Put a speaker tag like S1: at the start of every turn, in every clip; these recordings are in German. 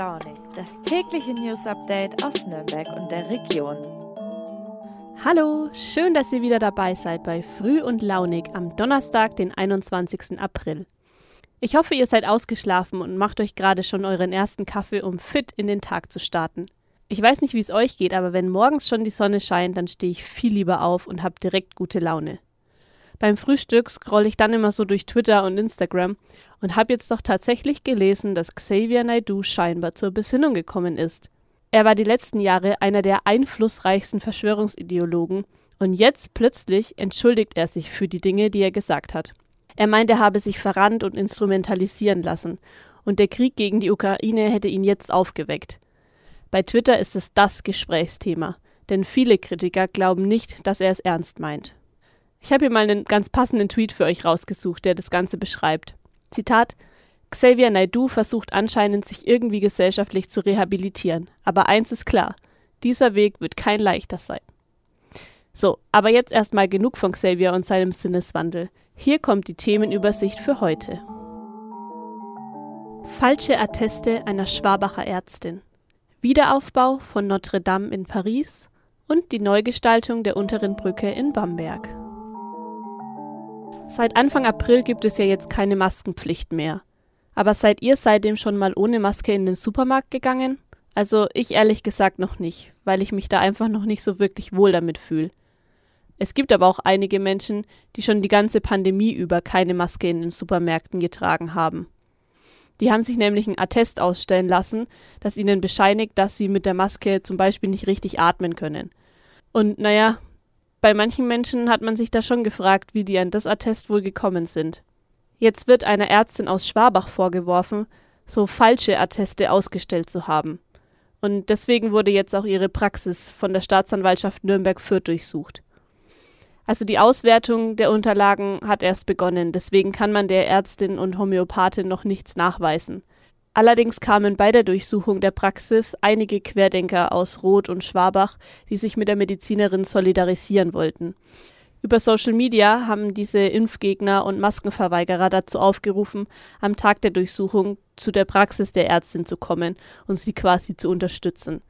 S1: Launig, das tägliche News Update aus Nürnberg und der Region.
S2: Hallo, schön, dass ihr wieder dabei seid bei Früh und Launig am Donnerstag, den 21. April. Ich hoffe, ihr seid ausgeschlafen und macht euch gerade schon euren ersten Kaffee, um fit in den Tag zu starten. Ich weiß nicht, wie es euch geht, aber wenn morgens schon die Sonne scheint, dann stehe ich viel lieber auf und habe direkt gute Laune. Beim Frühstück scroll ich dann immer so durch Twitter und Instagram und habe jetzt doch tatsächlich gelesen, dass Xavier Naidoo scheinbar zur Besinnung gekommen ist. Er war die letzten Jahre einer der einflussreichsten Verschwörungsideologen und jetzt plötzlich entschuldigt er sich für die Dinge, die er gesagt hat. Er meint, er habe sich verrannt und instrumentalisieren lassen und der Krieg gegen die Ukraine hätte ihn jetzt aufgeweckt. Bei Twitter ist es das Gesprächsthema, denn viele Kritiker glauben nicht, dass er es ernst meint. Ich habe hier mal einen ganz passenden Tweet für euch rausgesucht, der das Ganze beschreibt. Zitat Xavier Naidoo versucht anscheinend, sich irgendwie gesellschaftlich zu rehabilitieren. Aber eins ist klar, dieser Weg wird kein leichter sein. So, aber jetzt erstmal genug von Xavier und seinem Sinneswandel. Hier kommt die Themenübersicht für heute. Falsche Atteste einer Schwabacher Ärztin. Wiederaufbau von Notre Dame in Paris und die Neugestaltung der unteren Brücke in Bamberg. Seit Anfang April gibt es ja jetzt keine Maskenpflicht mehr. Aber seid ihr seitdem schon mal ohne Maske in den Supermarkt gegangen? Also ich ehrlich gesagt noch nicht, weil ich mich da einfach noch nicht so wirklich wohl damit fühle. Es gibt aber auch einige Menschen, die schon die ganze Pandemie über keine Maske in den Supermärkten getragen haben. Die haben sich nämlich ein Attest ausstellen lassen, das ihnen bescheinigt, dass sie mit der Maske zum Beispiel nicht richtig atmen können. Und naja, bei manchen Menschen hat man sich da schon gefragt, wie die an das Attest wohl gekommen sind. Jetzt wird einer Ärztin aus Schwabach vorgeworfen, so falsche Atteste ausgestellt zu haben. Und deswegen wurde jetzt auch ihre Praxis von der Staatsanwaltschaft Nürnberg-Fürth durchsucht. Also die Auswertung der Unterlagen hat erst begonnen, deswegen kann man der Ärztin und Homöopathin noch nichts nachweisen. Allerdings kamen bei der Durchsuchung der Praxis einige Querdenker aus Roth und Schwabach, die sich mit der Medizinerin solidarisieren wollten. Über Social Media haben diese Impfgegner und Maskenverweigerer dazu aufgerufen, am Tag der Durchsuchung zu der Praxis der Ärztin zu kommen und sie quasi zu unterstützen.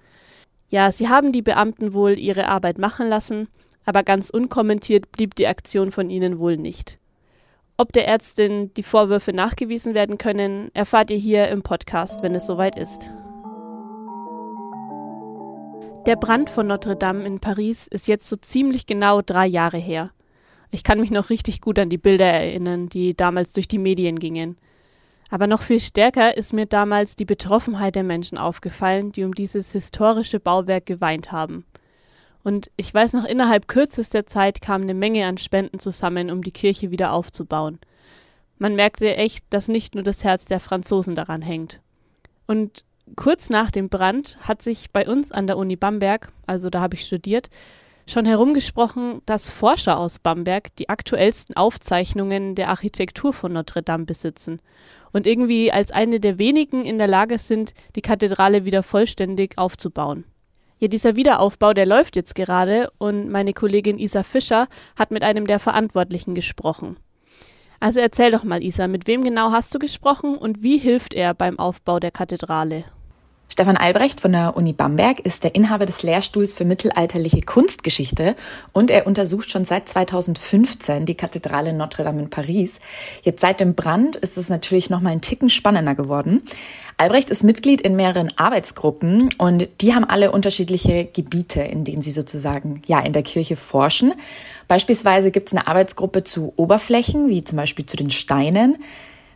S2: Ja, sie haben die Beamten wohl ihre Arbeit machen lassen, aber ganz unkommentiert blieb die Aktion von ihnen wohl nicht. Ob der Ärztin die Vorwürfe nachgewiesen werden können, erfahrt ihr hier im Podcast, wenn es soweit ist. Der Brand von Notre Dame in Paris ist jetzt so ziemlich genau drei Jahre her. Ich kann mich noch richtig gut an die Bilder erinnern, die damals durch die Medien gingen. Aber noch viel stärker ist mir damals die Betroffenheit der Menschen aufgefallen, die um dieses historische Bauwerk geweint haben. Und ich weiß noch, innerhalb kürzester Zeit kam eine Menge an Spenden zusammen, um die Kirche wieder aufzubauen. Man merkte echt, dass nicht nur das Herz der Franzosen daran hängt. Und kurz nach dem Brand hat sich bei uns an der Uni Bamberg, also da habe ich studiert, schon herumgesprochen, dass Forscher aus Bamberg die aktuellsten Aufzeichnungen der Architektur von Notre Dame besitzen und irgendwie als eine der wenigen in der Lage sind, die Kathedrale wieder vollständig aufzubauen. Ja, dieser Wiederaufbau, der läuft jetzt gerade und meine Kollegin Isa Fischer hat mit einem der Verantwortlichen gesprochen. Also erzähl doch mal, Isa, mit wem genau hast du gesprochen und wie hilft er beim Aufbau der Kathedrale?
S3: Stefan Albrecht von der Uni Bamberg ist der Inhaber des Lehrstuhls für mittelalterliche Kunstgeschichte und er untersucht schon seit 2015 die Kathedrale Notre Dame in Paris. Jetzt seit dem Brand ist es natürlich noch mal ein Ticken spannender geworden. Albrecht ist Mitglied in mehreren Arbeitsgruppen und die haben alle unterschiedliche Gebiete, in denen sie sozusagen ja in der Kirche forschen. Beispielsweise gibt es eine Arbeitsgruppe zu Oberflächen, wie zum Beispiel zu den Steinen.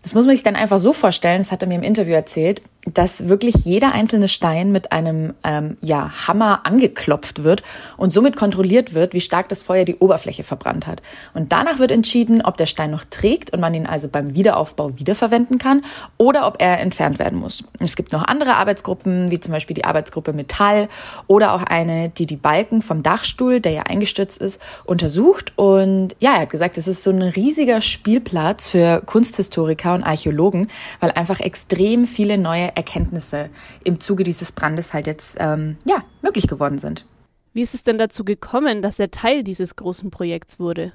S3: Das muss man sich dann einfach so vorstellen, das hat er mir im Interview erzählt, dass wirklich jeder einzelne Stein mit einem ähm, ja, Hammer angeklopft wird und somit kontrolliert wird, wie stark das Feuer die Oberfläche verbrannt hat. Und danach wird entschieden, ob der Stein noch trägt und man ihn also beim Wiederaufbau wiederverwenden kann oder ob er entfernt werden muss. Es gibt noch andere Arbeitsgruppen, wie zum Beispiel die Arbeitsgruppe Metall oder auch eine, die die Balken vom Dachstuhl, der ja eingestürzt ist, untersucht. Und ja, er hat gesagt, es ist so ein riesiger Spielplatz für Kunsthistoriker und Archäologen, weil einfach extrem viele neue Erkenntnisse im Zuge dieses Brandes halt jetzt ähm, ja, möglich geworden sind.
S2: Wie ist es denn dazu gekommen, dass er Teil dieses großen Projekts wurde?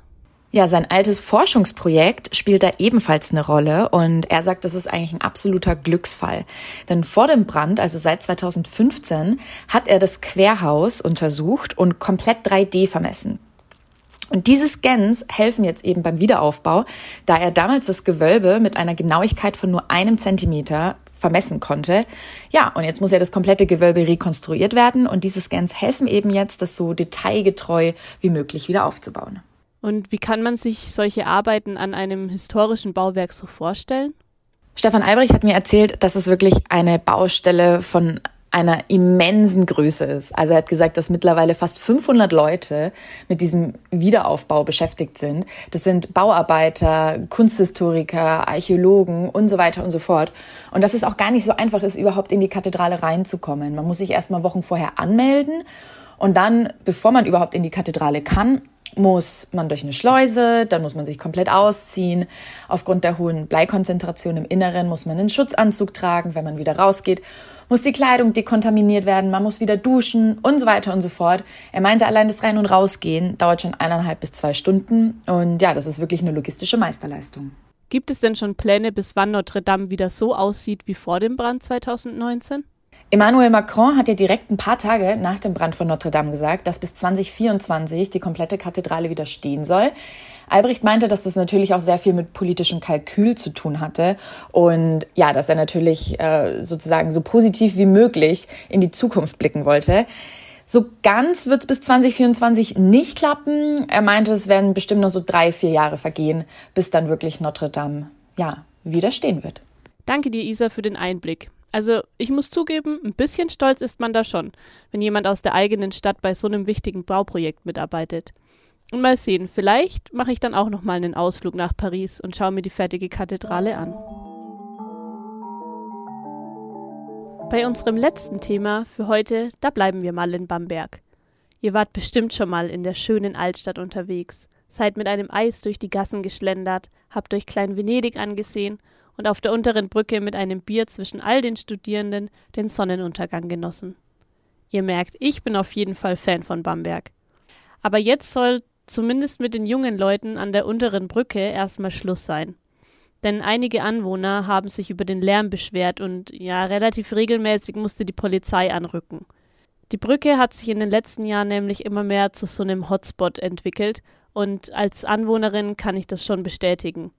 S3: Ja, sein altes Forschungsprojekt spielt da ebenfalls eine Rolle und er sagt, das ist eigentlich ein absoluter Glücksfall. Denn vor dem Brand, also seit 2015, hat er das Querhaus untersucht und komplett 3D vermessen. Und diese Scans helfen jetzt eben beim Wiederaufbau, da er damals das Gewölbe mit einer Genauigkeit von nur einem Zentimeter vermessen konnte. Ja, und jetzt muss ja das komplette Gewölbe rekonstruiert werden und diese Scans helfen eben jetzt, das so detailgetreu wie möglich wieder aufzubauen.
S2: Und wie kann man sich solche Arbeiten an einem historischen Bauwerk so vorstellen?
S3: Stefan Albrecht hat mir erzählt, dass es wirklich eine Baustelle von einer immensen Größe ist. Also er hat gesagt, dass mittlerweile fast 500 Leute mit diesem Wiederaufbau beschäftigt sind. Das sind Bauarbeiter, Kunsthistoriker, Archäologen und so weiter und so fort. Und dass es auch gar nicht so einfach ist, überhaupt in die Kathedrale reinzukommen. Man muss sich erst mal Wochen vorher anmelden und dann, bevor man überhaupt in die Kathedrale kann, muss man durch eine Schleuse, dann muss man sich komplett ausziehen. Aufgrund der hohen Bleikonzentration im Inneren muss man einen Schutzanzug tragen, wenn man wieder rausgeht, muss die Kleidung dekontaminiert werden, man muss wieder duschen und so weiter und so fort. Er meinte, allein das Rein- und Rausgehen dauert schon eineinhalb bis zwei Stunden und ja, das ist wirklich eine logistische Meisterleistung.
S2: Gibt es denn schon Pläne, bis wann Notre Dame wieder so aussieht wie vor dem Brand 2019?
S3: Emmanuel Macron hat ja direkt ein paar Tage nach dem Brand von Notre Dame gesagt, dass bis 2024 die komplette Kathedrale wieder stehen soll. Albrecht meinte, dass das natürlich auch sehr viel mit politischem Kalkül zu tun hatte und ja, dass er natürlich äh, sozusagen so positiv wie möglich in die Zukunft blicken wollte. So ganz wird es bis 2024 nicht klappen. Er meinte, es werden bestimmt noch so drei, vier Jahre vergehen, bis dann wirklich Notre Dame ja wieder stehen wird.
S2: Danke dir, Isa, für den Einblick. Also ich muss zugeben, ein bisschen stolz ist man da schon, wenn jemand aus der eigenen Stadt bei so einem wichtigen Bauprojekt mitarbeitet. Und mal sehen, vielleicht mache ich dann auch noch mal einen Ausflug nach Paris und schaue mir die fertige Kathedrale an. Bei unserem letzten Thema für heute, da bleiben wir mal in Bamberg. Ihr wart bestimmt schon mal in der schönen Altstadt unterwegs, seid mit einem Eis durch die Gassen geschlendert, habt euch Klein Venedig angesehen und auf der unteren Brücke mit einem Bier zwischen all den Studierenden den Sonnenuntergang genossen. Ihr merkt, ich bin auf jeden Fall Fan von Bamberg. Aber jetzt soll zumindest mit den jungen Leuten an der unteren Brücke erstmal Schluss sein. Denn einige Anwohner haben sich über den Lärm beschwert und ja, relativ regelmäßig musste die Polizei anrücken. Die Brücke hat sich in den letzten Jahren nämlich immer mehr zu so einem Hotspot entwickelt und als Anwohnerin kann ich das schon bestätigen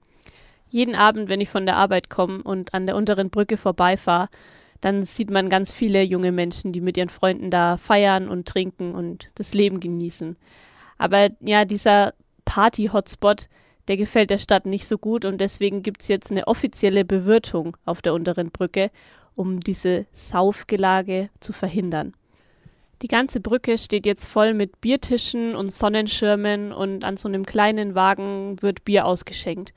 S2: jeden Abend, wenn ich von der Arbeit komme und an der unteren Brücke vorbeifahre, dann sieht man ganz viele junge Menschen, die mit ihren Freunden da feiern und trinken und das Leben genießen. Aber ja, dieser Party-Hotspot, der gefällt der Stadt nicht so gut und deswegen gibt es jetzt eine offizielle Bewirtung auf der unteren Brücke, um diese Saufgelage zu verhindern. Die ganze Brücke steht jetzt voll mit Biertischen und Sonnenschirmen und an so einem kleinen Wagen wird Bier ausgeschenkt.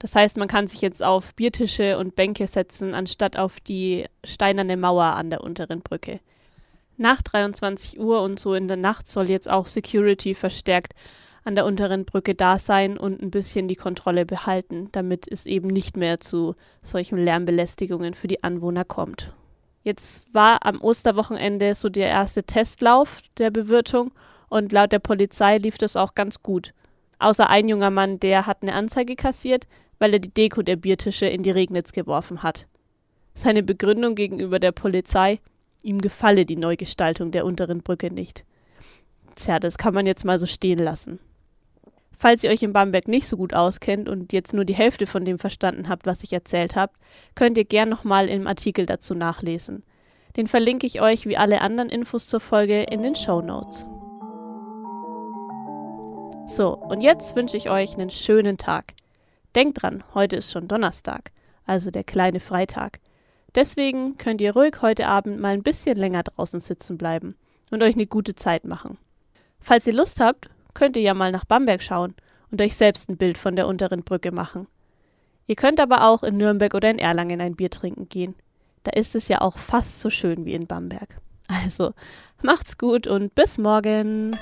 S2: Das heißt, man kann sich jetzt auf Biertische und Bänke setzen, anstatt auf die steinerne Mauer an der unteren Brücke. Nach 23 Uhr und so in der Nacht soll jetzt auch Security verstärkt an der unteren Brücke da sein und ein bisschen die Kontrolle behalten, damit es eben nicht mehr zu solchen Lärmbelästigungen für die Anwohner kommt. Jetzt war am Osterwochenende so der erste Testlauf der Bewirtung und laut der Polizei lief das auch ganz gut. Außer ein junger Mann, der hat eine Anzeige kassiert, weil er die Deko der Biertische in die Regnitz geworfen hat. Seine Begründung gegenüber der Polizei, ihm gefalle die Neugestaltung der unteren Brücke nicht. Tja, das kann man jetzt mal so stehen lassen. Falls ihr euch in Bamberg nicht so gut auskennt und jetzt nur die Hälfte von dem verstanden habt, was ich erzählt habe, könnt ihr gern nochmal im Artikel dazu nachlesen. Den verlinke ich euch wie alle anderen Infos zur Folge in den Show Notes. So, und jetzt wünsche ich euch einen schönen Tag. Denkt dran, heute ist schon Donnerstag, also der kleine Freitag. Deswegen könnt ihr ruhig heute Abend mal ein bisschen länger draußen sitzen bleiben und euch eine gute Zeit machen. Falls ihr Lust habt, könnt ihr ja mal nach Bamberg schauen und euch selbst ein Bild von der unteren Brücke machen. Ihr könnt aber auch in Nürnberg oder in Erlangen ein Bier trinken gehen. Da ist es ja auch fast so schön wie in Bamberg. Also, macht's gut und bis morgen.